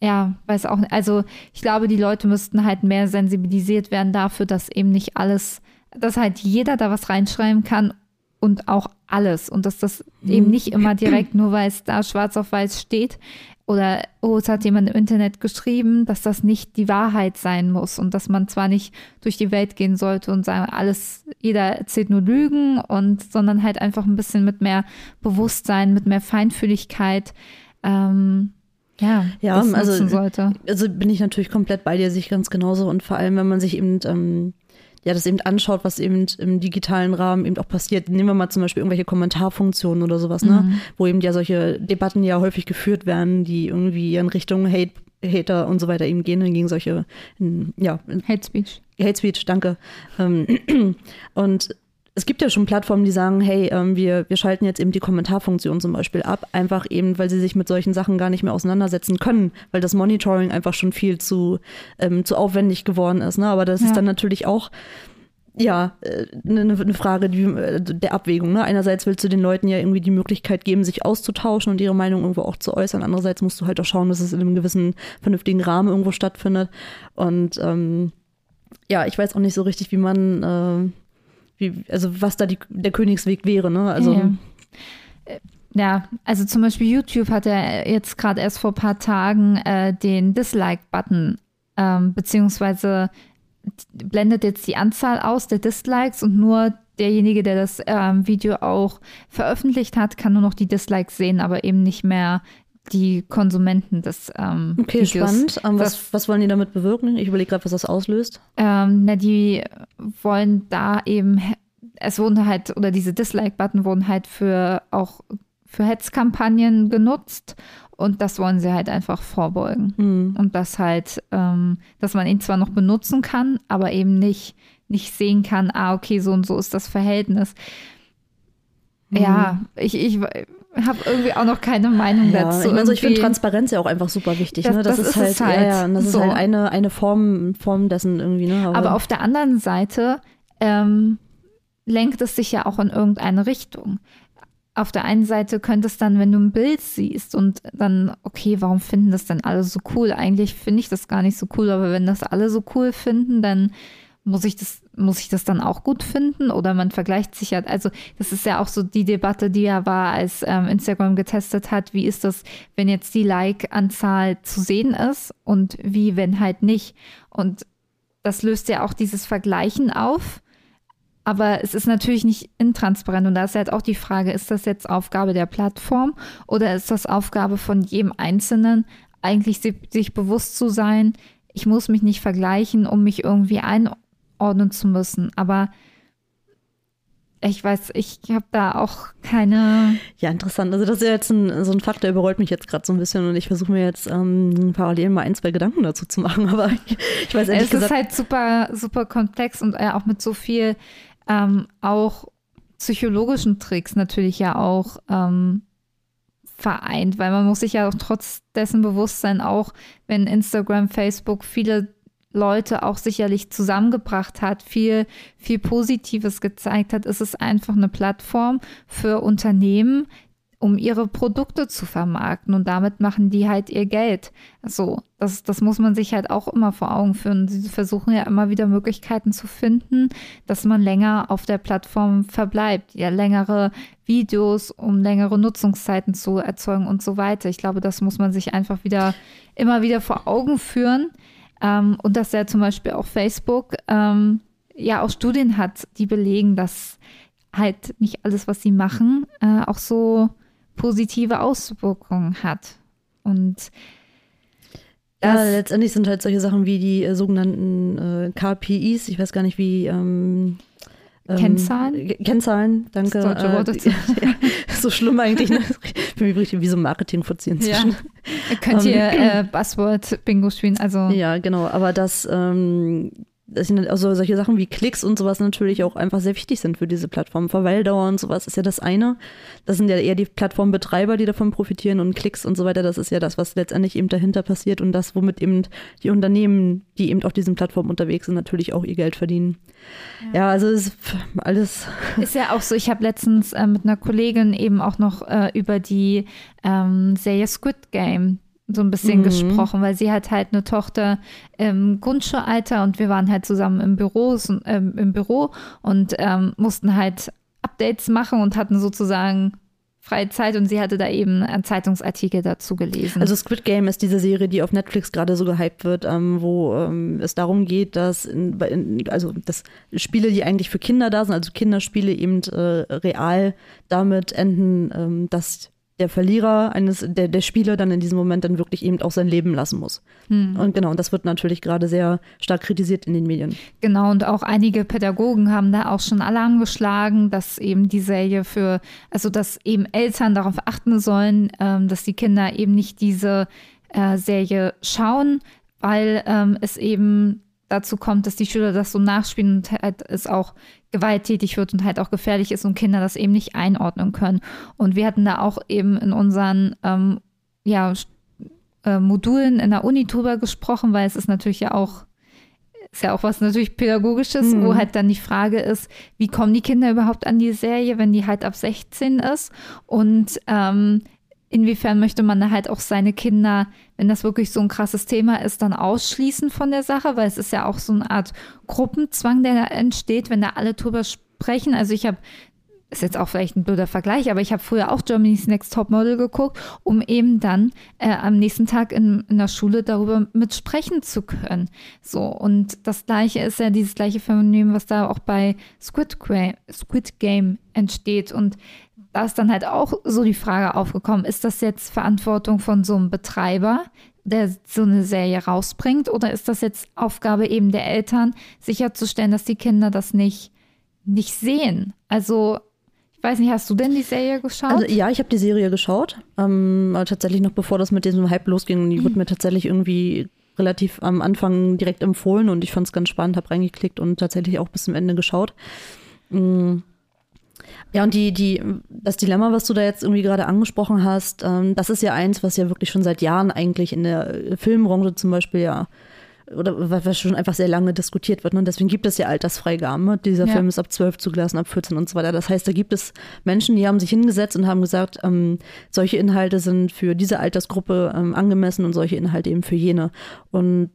ja, weiß auch nicht. Also ich glaube, die Leute müssten halt mehr sensibilisiert werden dafür, dass eben nicht alles, dass halt jeder da was reinschreiben kann und auch alles. Und dass das eben mhm. nicht immer direkt nur, weil es da schwarz auf weiß steht, oder oh, es hat jemand im Internet geschrieben, dass das nicht die Wahrheit sein muss und dass man zwar nicht durch die Welt gehen sollte und sagen, alles, jeder erzählt nur Lügen und sondern halt einfach ein bisschen mit mehr Bewusstsein, mit mehr Feinfühligkeit ähm, ja, ja also, sollte. Also bin ich natürlich komplett bei dir, sich ganz genauso und vor allem, wenn man sich eben ähm, ja, das eben anschaut, was eben im digitalen Rahmen eben auch passiert. Nehmen wir mal zum Beispiel irgendwelche Kommentarfunktionen oder sowas, ne? Mhm. Wo eben ja solche Debatten ja häufig geführt werden, die irgendwie in Richtung Hate, Hater und so weiter eben gehen, gegen solche, ja, Hate Speech. Hate Speech, danke. Ähm, und es gibt ja schon Plattformen, die sagen, hey, ähm, wir, wir schalten jetzt eben die Kommentarfunktion zum Beispiel ab, einfach eben, weil sie sich mit solchen Sachen gar nicht mehr auseinandersetzen können, weil das Monitoring einfach schon viel zu, ähm, zu aufwendig geworden ist. Ne? Aber das Ja. ist dann natürlich auch ja, eine ne Frage die, äh, der Abwägung. Ne? Einerseits willst du den Leuten ja irgendwie die Möglichkeit geben, sich auszutauschen und ihre Meinung irgendwo auch zu äußern. Andererseits musst du halt auch schauen, dass es in einem gewissen vernünftigen Rahmen irgendwo stattfindet. Und ähm, ja, ich weiß auch nicht so richtig, wie man, äh, wie, also was da die, der Königsweg wäre. Ne? Also Ja. Äh, Ja, also zum Beispiel YouTube hat ja jetzt gerade erst vor ein paar Tagen äh, den Dislike-Button, ähm, beziehungsweise blendet jetzt die Anzahl aus der Dislikes und nur derjenige, der das ähm, Video auch veröffentlicht hat, kann nur noch die Dislikes sehen, aber eben nicht mehr die Konsumenten des ähm, okay, Videos. spannend. Ähm, was, Das- was wollen die damit bewirken? Ich überlege gerade, was das auslöst. Ähm, na, die wollen da eben, es wurden halt, oder diese Dislike-Button wurden halt für auch für Hetzkampagnen genutzt und das wollen sie halt einfach vorbeugen. Hm. Und das halt, ähm, dass man ihn zwar noch benutzen kann, aber eben nicht, nicht sehen kann, ah, okay, so und so ist das Verhältnis. Ja, ich, ich habe irgendwie auch noch keine Meinung. Ja, dazu. ich meine, so, ich finde Transparenz ja auch einfach super wichtig. Das- ne? das, das ist ist halt, halt. Ja, ja, und das So. ist halt eine, eine Form, Form dessen irgendwie. Ne? Aber auf der anderen Seite ähm, lenkt es sich ja auch in irgendeine Richtung. Auf der einen Seite könnte es dann, wenn du ein Bild siehst und dann, okay, warum finden das denn alle so cool? Eigentlich finde ich das gar nicht so cool, aber wenn das alle so cool finden, dann muss ich das, muss ich das dann auch gut finden? Oder man vergleicht sich ja, also das ist ja auch so die Debatte, die ja war, als ähm, Instagram getestet hat, wie ist das, wenn jetzt die Like-Anzahl zu sehen ist und wie, wenn halt nicht. Und das löst ja auch dieses Vergleichen auf. Aber es ist natürlich nicht intransparent. Und da ist halt auch die Frage, ist das jetzt Aufgabe der Plattform oder ist das Aufgabe von jedem Einzelnen, eigentlich si- sich bewusst zu sein, ich muss mich nicht vergleichen, um mich irgendwie einordnen zu müssen. Aber ich weiß, ich habe da auch keine. Ja, interessant. Also das ist ja jetzt ein, so ein Fakt, der überrollt mich jetzt gerade so ein bisschen und ich versuche mir jetzt ähm, parallel mal ein, zwei Gedanken dazu zu machen, aber ich, ich weiß ehrlich Es gesagt. ist halt super, super komplex und äh, auch mit so viel ähm, auch psychologischen Tricks natürlich ja auch ähm, vereint, weil man muss sich ja auch trotz dessen bewusst sein, auch wenn Instagram, Facebook viele Leute auch sicherlich zusammengebracht hat, viel, viel Positives gezeigt hat, ist es einfach eine Plattform für Unternehmen, um ihre Produkte zu vermarkten und damit machen die halt ihr Geld. So, das, das muss man sich halt auch immer vor Augen führen. Sie versuchen ja immer wieder Möglichkeiten zu finden, dass man länger auf der Plattform verbleibt, ja längere Videos, um längere Nutzungszeiten zu erzeugen und so weiter. Ich glaube, das muss man sich einfach wieder immer wieder vor Augen führen. Ähm, und dass ja zum Beispiel auch Facebook ähm, ja auch Studien hat, die belegen, dass halt nicht alles, was sie machen, äh, auch so positive Auswirkungen hat. Und ja, letztendlich sind halt solche Sachen wie die äh, sogenannten äh, KPIs, ich weiß gar nicht wie. Ähm, Kennzahlen? K- Kennzahlen, danke. Das deutsche Wort äh, dazu. ja, so schlimm eigentlich. Ne? Ich bin richtig wie so ein Marketing-Fuzzi inzwischen. könnt ihr Ähm, äh, Buzzword-Bingo spielen. Also Ja, genau. Aber dass, ähm, also solche Sachen wie Klicks und sowas natürlich auch einfach sehr wichtig sind für diese Plattform. Verweildauer und sowas ist ja das eine. Das sind ja eher die Plattformbetreiber, die davon profitieren und Klicks und so weiter. Das ist ja das, was letztendlich eben dahinter passiert und das, womit eben die Unternehmen, die eben auf diesen Plattformen unterwegs sind, natürlich auch ihr Geld verdienen. Ja, also es ist alles. Ist ja auch so, ich habe letztens äh, mit einer Kollegin eben auch noch äh, über die ähm, Serie Squid Game so ein bisschen Mhm. gesprochen, weil sie hat halt eine Tochter im Grundschulalter und wir waren halt zusammen im, Büros, und, ähm, im Büro und ähm, mussten halt Updates machen und hatten sozusagen freie Zeit und sie hatte da eben einen Zeitungsartikel dazu gelesen. Also Squid Game ist diese Serie, die auf Netflix gerade so gehypt wird, ähm, wo ähm, es darum geht, dass in, in, also dass Spiele, die eigentlich für Kinder da sind, also Kinderspiele eben äh, real damit enden, ähm, dass der Verlierer eines, der, der Spieler dann in diesem Moment dann wirklich eben auch sein Leben lassen muss. Hm. Und genau, und das wird natürlich gerade sehr stark kritisiert in den Medien. Genau, und auch einige Pädagogen haben da auch schon Alarm geschlagen, dass eben die Serie für, also dass eben Eltern darauf achten sollen, ähm, dass die Kinder eben nicht diese äh, Serie schauen, weil ähm, es eben dazu kommt, dass die Schüler das so nachspielen und halt es auch gewalttätig wird und halt auch gefährlich ist und Kinder das eben nicht einordnen können. Und wir hatten da auch eben in unseren ähm, ja, äh, Modulen in der Uni drüber gesprochen, weil es ist natürlich ja auch ist ja auch was natürlich Pädagogisches, mhm. wo halt dann die Frage ist, wie kommen die Kinder überhaupt an die Serie, wenn die halt ab 16 ist? Und ähm, inwiefern möchte man da halt auch seine Kinder, wenn das wirklich so ein krasses Thema ist, dann ausschließen von der Sache, weil es ist ja auch so eine Art Gruppenzwang, der da entsteht, wenn da alle drüber sprechen. Also ich habe ist jetzt auch vielleicht ein blöder Vergleich, aber ich habe früher auch Germany's Next Topmodel geguckt, um eben dann äh, am nächsten Tag in, in der Schule darüber mitsprechen zu können. So, und das gleiche ist ja dieses gleiche Phänomen, was da auch bei Squid, Squid Game entsteht. Und da ist dann halt auch so die Frage aufgekommen, ist das jetzt Verantwortung von so einem Betreiber, der so eine Serie rausbringt, oder ist das jetzt Aufgabe eben der Eltern, sicherzustellen, dass die Kinder das nicht, nicht sehen? Also, ich weiß nicht, hast du denn die Serie geschaut? Also, ja, ich habe die Serie geschaut, ähm, tatsächlich noch bevor das mit diesem Hype losging. Die mhm. wurde mir tatsächlich irgendwie relativ am Anfang direkt empfohlen und ich fand es ganz spannend, habe reingeklickt und tatsächlich auch bis zum Ende geschaut. Mhm ja, und die, die, das Dilemma, was du da jetzt irgendwie gerade angesprochen hast, ähm, das ist ja eins, was ja wirklich schon seit Jahren eigentlich in der Filmbranche zum Beispiel ja oder was schon einfach sehr lange diskutiert wird. Ne? Und deswegen gibt es ja Altersfreigaben. Dieser ja. Film ist ab 12 zugelassen, ab 14 und so weiter. Das heißt, da gibt es Menschen, die haben sich hingesetzt und haben gesagt, ähm, solche Inhalte sind für diese Altersgruppe ähm, angemessen und solche Inhalte eben für jene. Und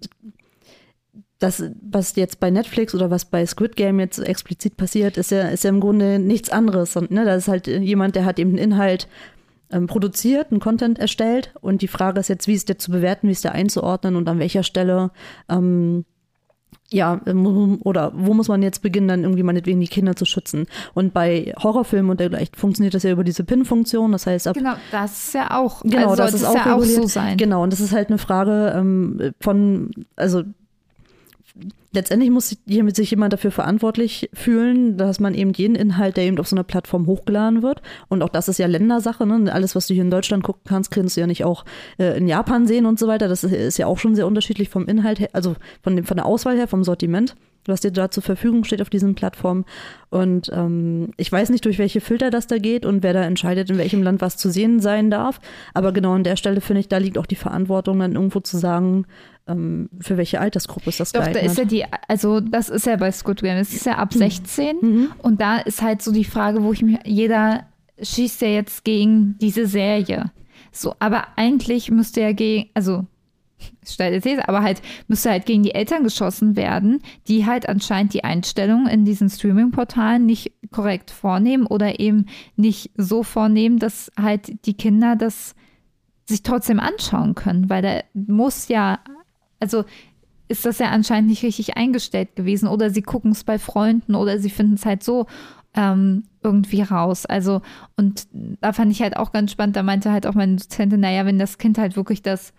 das, was jetzt bei Netflix oder was bei Squid Game jetzt explizit passiert, ist ja, ist ja im Grunde nichts anderes. Und, ne, da ist halt jemand, der hat eben einen Inhalt ähm, produziert, einen Content erstellt. Und die Frage ist jetzt, wie ist der zu bewerten, wie ist der einzuordnen und an welcher Stelle, ähm, ja, oder wo muss man jetzt beginnen, dann irgendwie meinetwegen die Kinder zu schützen? Und bei Horrorfilmen und dergleichen funktioniert das ja über diese Pin-Funktion. Das heißt, ab, genau, das ist ja auch, genau, also das ist auch, ja auch so sein. Genau, und das ist halt eine Frage ähm, von, also letztendlich muss sich jemand dafür verantwortlich fühlen, dass man eben jeden Inhalt, der eben auf so einer Plattform hochgeladen wird, und auch das ist ja Ländersache, ne? alles, was du hier in Deutschland gucken kannst, kannst du ja nicht auch äh, in Japan sehen und so weiter. Das ist, ja auch schon sehr unterschiedlich vom Inhalt her, also von, dem, von der Auswahl her, vom Sortiment was dir da zur Verfügung steht auf diesen Plattformen. Und ähm, ich weiß nicht, durch welche Filter das da geht und wer da entscheidet, in welchem Land was zu sehen sein darf. Aber genau an der Stelle finde ich, da liegt auch die Verantwortung, dann irgendwo zu sagen, für welche Altersgruppe ist das Doch, geeignet. da ist ja die, also das ist ja bei Squid Game, es ist ja ab 16 mhm. mhm. und da ist halt so die Frage, wo ich mich, jeder schießt ja jetzt gegen diese Serie. So, aber eigentlich müsste ja gegen, also steile These, aber halt müsste halt gegen die Eltern geschossen werden, die halt anscheinend die Einstellungen in diesen Streaming-Portalen nicht korrekt vornehmen oder eben nicht so vornehmen, dass halt die Kinder das sich trotzdem anschauen können, weil da muss ja, also ist das ja anscheinend nicht richtig eingestellt gewesen oder sie gucken es bei Freunden oder sie finden es halt so ähm, irgendwie raus. Also, und da fand ich halt auch ganz spannend, da meinte halt auch meine Dozentin, naja, wenn das Kind halt wirklich das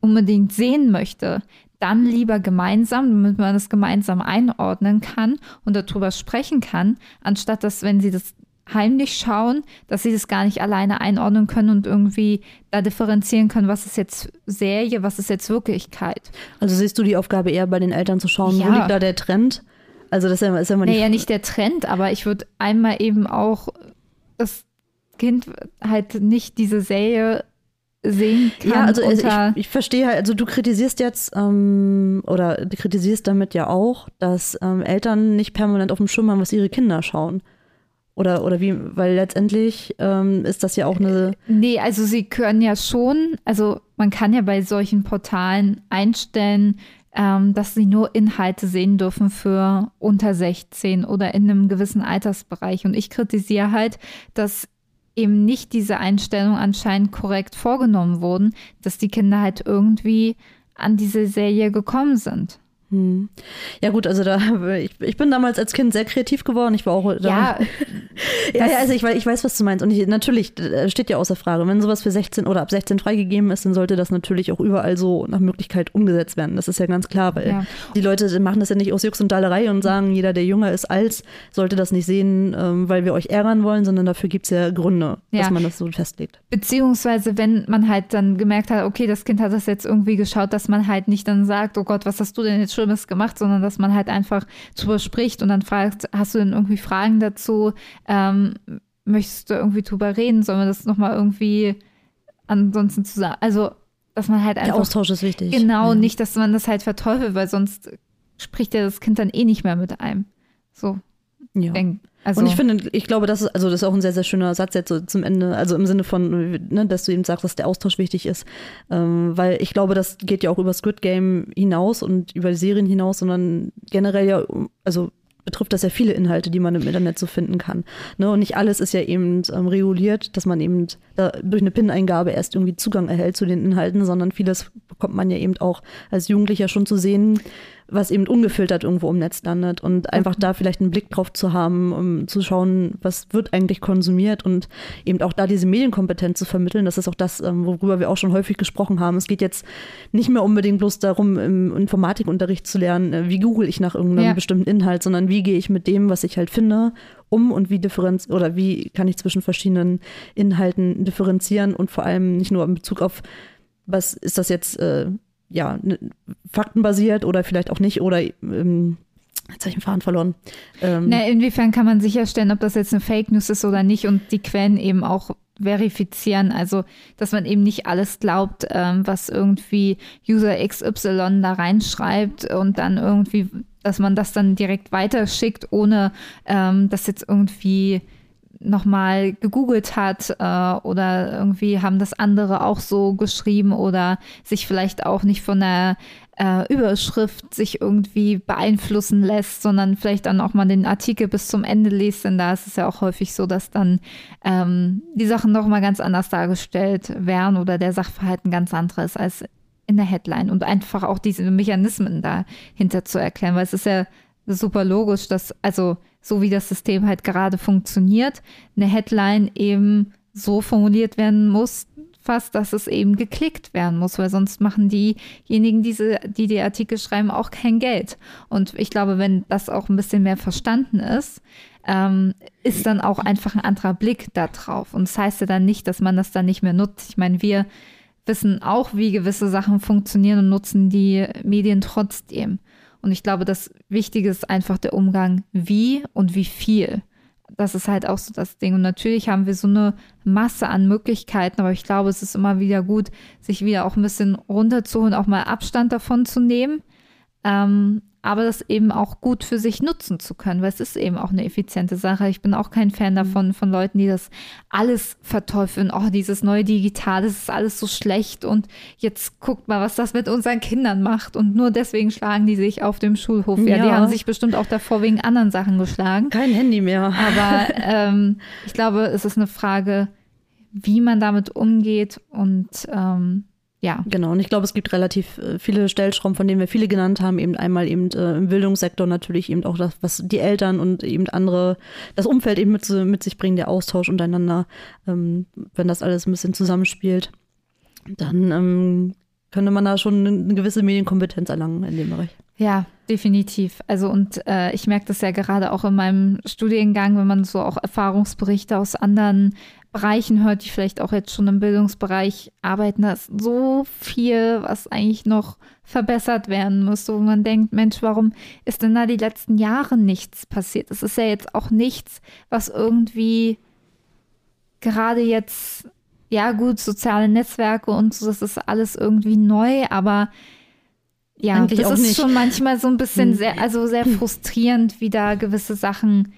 unbedingt sehen möchte, dann lieber gemeinsam, damit man das gemeinsam einordnen kann und darüber sprechen kann, anstatt dass, wenn sie das heimlich schauen, dass sie das gar nicht alleine einordnen können und irgendwie da differenzieren können, was ist jetzt Serie, was ist jetzt Wirklichkeit. Also siehst du die Aufgabe eher bei den Eltern zu schauen, ja. wo liegt da der Trend? Also das ist ja, ist ja immer Naja, nicht der Trend, aber ich würde einmal eben auch das Kind halt nicht diese Serie sehen kann. Ja, also, also ich, ich, verstehe halt, also du kritisierst jetzt ähm, oder du kritisierst damit ja auch, dass ähm, Eltern nicht permanent auf dem Schirm haben, was ihre Kinder schauen. Oder, oder wie, weil letztendlich ähm, ist das ja auch eine. Nee, also sie können ja schon, also man kann ja bei solchen Portalen einstellen, ähm, dass sie nur Inhalte sehen dürfen für unter 16 oder in einem gewissen Altersbereich. Und ich kritisiere halt, dass eben nicht diese Einstellung anscheinend korrekt vorgenommen wurden, dass die Kinder halt irgendwie an diese Serie gekommen sind. Hm. Ja gut, also da ich, ich bin damals als Kind sehr kreativ geworden. Ich war auch da. Ja, ja, ja, also ich, weiß- ich weiß, was du meinst. Und ich, natürlich äh, steht ja außer Frage, wenn sowas für 16 oder ab 16 freigegeben ist, dann sollte das natürlich auch überall so nach Möglichkeit umgesetzt werden. Das ist ja ganz klar, weil Ja. die Leute machen das ja nicht aus Jux und Dallerei und sagen, jeder, der jünger ist als, sollte das nicht sehen, ähm, weil wir euch ärgern wollen, sondern dafür gibt es ja Gründe, dass Ja. man das so festlegt. Beziehungsweise, wenn man halt dann gemerkt hat, okay, das Kind hat das jetzt irgendwie geschaut, dass man halt nicht dann sagt, oh Gott, was hast du denn jetzt Schlimmes gemacht, sondern dass man halt einfach drüber spricht und dann fragt, hast du denn irgendwie Fragen dazu? Ähm, möchtest du irgendwie drüber reden? Sollen wir das nochmal irgendwie ansonsten zusammen? Also, dass man halt Der einfach. Austausch ist wichtig. Genau, Ja. nicht, dass man das halt verteufelt, weil sonst spricht ja das Kind dann eh nicht mehr mit einem. So, Ja. denk, also. und ich finde, ich glaube, das ist, also das ist auch ein sehr, sehr schöner Satz jetzt so zum Ende, also im Sinne von, ne, dass du eben sagst, dass der Austausch wichtig ist. Ähm, weil ich glaube, das geht ja auch über Squid Game hinaus und über die Serien hinaus, sondern generell ja, also betrifft das ja viele Inhalte, die man im Internet so finden kann. Ne? Und nicht alles ist ja eben ähm, reguliert, dass man eben da durch eine PIN-Eingabe erst irgendwie Zugang erhält zu den Inhalten, sondern vieles bekommt man ja eben auch als Jugendlicher schon zu sehen, was eben ungefiltert irgendwo im Netz landet und einfach da vielleicht einen Blick drauf zu haben, um zu schauen, was wird eigentlich konsumiert und eben auch da diese Medienkompetenz zu vermitteln. Das ist auch das, ähm, worüber wir auch schon häufig gesprochen haben. Es geht jetzt nicht mehr unbedingt bloß darum, im Informatikunterricht zu lernen, äh, wie google ich nach irgendeinem Ja. bestimmten Inhalt, sondern wie gehe ich mit dem, was ich halt finde, um und wie differenz oder wie kann ich zwischen verschiedenen Inhalten differenzieren und vor allem nicht nur in Bezug auf was ist das jetzt äh, ja faktenbasiert oder vielleicht auch nicht oder ähm, jetzt habe ich den Faden verloren. Ähm, Na, inwiefern kann man sicherstellen, ob das jetzt eine Fake News ist oder nicht und die Quellen eben auch verifizieren, also dass man eben nicht alles glaubt, ähm, was irgendwie User XY da reinschreibt und dann irgendwie, dass man das dann direkt weiterschickt, ohne ähm, das jetzt irgendwie nochmal gegoogelt hat äh, oder irgendwie haben das andere auch so geschrieben oder sich vielleicht auch nicht von der äh, Überschrift sich irgendwie beeinflussen lässt, sondern vielleicht dann auch mal den Artikel bis zum Ende liest, denn da ist es ja auch häufig so, dass dann ähm, die Sachen nochmal ganz anders dargestellt werden oder der Sachverhalt ein ganz anderes als in der Headline. Und einfach auch diese Mechanismen dahinter zu erklären, weil es ist ja super logisch, dass, also so wie das System halt gerade funktioniert, eine Headline eben so formuliert werden muss, fast, dass es eben geklickt werden muss, weil sonst machen diejenigen, diese, die die Artikel schreiben, auch kein Geld. Und ich glaube, wenn das auch ein bisschen mehr verstanden ist, ähm, ist dann auch einfach ein anderer Blick da drauf. Und das heißt ja dann nicht, dass man das dann nicht mehr nutzt. Ich meine, wir wissen auch, wie gewisse Sachen funktionieren und nutzen die Medien trotzdem. Und ich glaube, das Wichtige ist einfach der Umgang, wie und wie viel. Das ist halt auch so das Ding. Und natürlich haben wir so eine Masse an Möglichkeiten, aber ich glaube, es ist immer wieder gut, sich wieder auch ein bisschen runterzuholen, auch mal Abstand davon zu nehmen. Ähm, aber das eben auch gut für sich nutzen zu können, weil es ist eben auch eine effiziente Sache. Ich bin auch kein Fan davon, von Leuten, die das alles verteufeln. Oh, dieses neue Digital, das ist alles so schlecht und jetzt guckt mal, was das mit unseren Kindern macht. Und nur deswegen schlagen die sich auf dem Schulhof. Ja, die Ja. haben sich bestimmt auch davor wegen anderen Sachen geschlagen. Kein Handy mehr. Aber ähm, ich glaube, es ist eine Frage, wie man damit umgeht und ähm, ja. Genau, und ich glaube, es gibt relativ äh, viele Stellschrauben, von denen wir viele genannt haben. Eben einmal eben äh, im Bildungssektor natürlich eben auch das, was die Eltern und eben andere, das Umfeld eben mit, mit sich bringen, der Austausch untereinander, ähm, wenn das alles ein bisschen zusammenspielt, dann ähm, könnte man da schon eine gewisse Medienkompetenz erlangen in dem Bereich. Ja, definitiv. Also und äh, ich merke das ja gerade auch in meinem Studiengang, wenn man so auch Erfahrungsberichte aus anderen Bereichen hört, die vielleicht auch jetzt schon im Bildungsbereich arbeiten, da ist so viel, was eigentlich noch verbessert werden muss, wo man denkt, Mensch, warum ist denn da die letzten Jahre nichts passiert? Es ist ja jetzt auch nichts, was irgendwie gerade jetzt, ja gut, soziale Netzwerke und so, das ist alles irgendwie neu, aber ja, Eigentlich das ist nicht. schon manchmal so ein bisschen Hm. sehr, also sehr frustrierend, wie da gewisse Sachen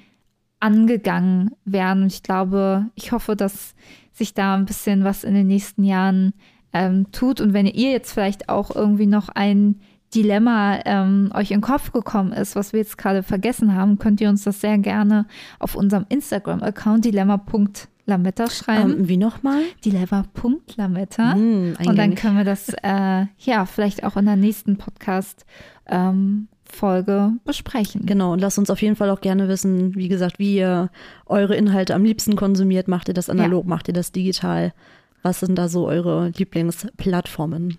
angegangen werden. Und ich glaube, ich hoffe, dass sich da ein bisschen was in den nächsten Jahren ähm, tut. Und wenn ihr jetzt vielleicht auch irgendwie noch ein Dilemma ähm, euch in den Kopf gekommen ist, was wir jetzt gerade vergessen haben, könnt ihr uns das sehr gerne auf unserem Instagram-Account dilemma.lab Lametta schreiben. Ähm, wie nochmal? Die Lever.lametta. Hm, Und dann können wir das äh, ja vielleicht auch in der nächsten Podcast ähm, Folge besprechen. Genau, und lasst uns auf jeden Fall auch gerne wissen, wie gesagt, wie ihr eure Inhalte am liebsten konsumiert. Macht ihr das analog, macht ihr das digital? Was sind da so eure Lieblingsplattformen?